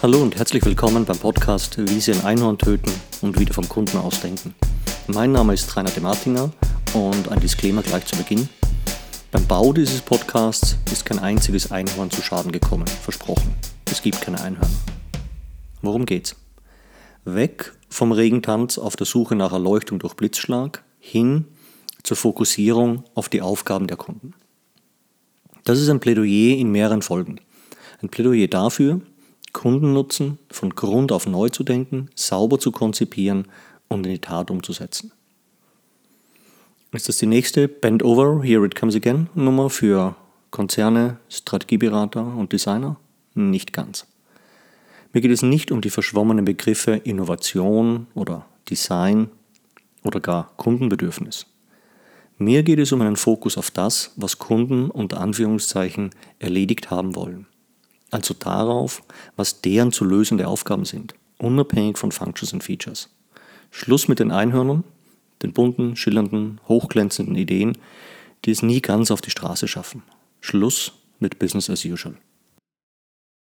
Hallo und herzlich willkommen beim Podcast Wie Sie ein Einhorn töten und wieder vom Kunden ausdenken. Mein Name ist Rainer de Martinger und ein Disclaimer gleich zu Beginn. Beim Bau dieses Podcasts ist kein einziges Einhorn zu Schaden gekommen, versprochen. Es gibt keine Einhörner. Worum geht's? Weg vom Regentanz auf der Suche nach Erleuchtung durch Blitzschlag hin zur Fokussierung auf die Aufgaben der Kunden. Das ist ein Plädoyer in mehreren Folgen. Ein Plädoyer dafür, Kundennutzen von Grund auf neu zu denken, sauber zu konzipieren und in die Tat umzusetzen. Ist das die nächste Bend Over, Here It Comes Again Nummer für Konzerne, Strategieberater und Designer? Nicht ganz. Mir geht es nicht um die verschwommenen Begriffe Innovation oder Design oder gar Kundenbedürfnis. Mir geht es um einen Fokus auf das, was Kunden unter Anführungszeichen erledigt haben wollen also darauf, was deren zu lösende Aufgaben sind, unabhängig von Functions und Features. Schluss mit den Einhörnern, den bunten, schillernden, hochglänzenden Ideen, die es nie ganz auf die Straße schaffen. Schluss mit Business as usual.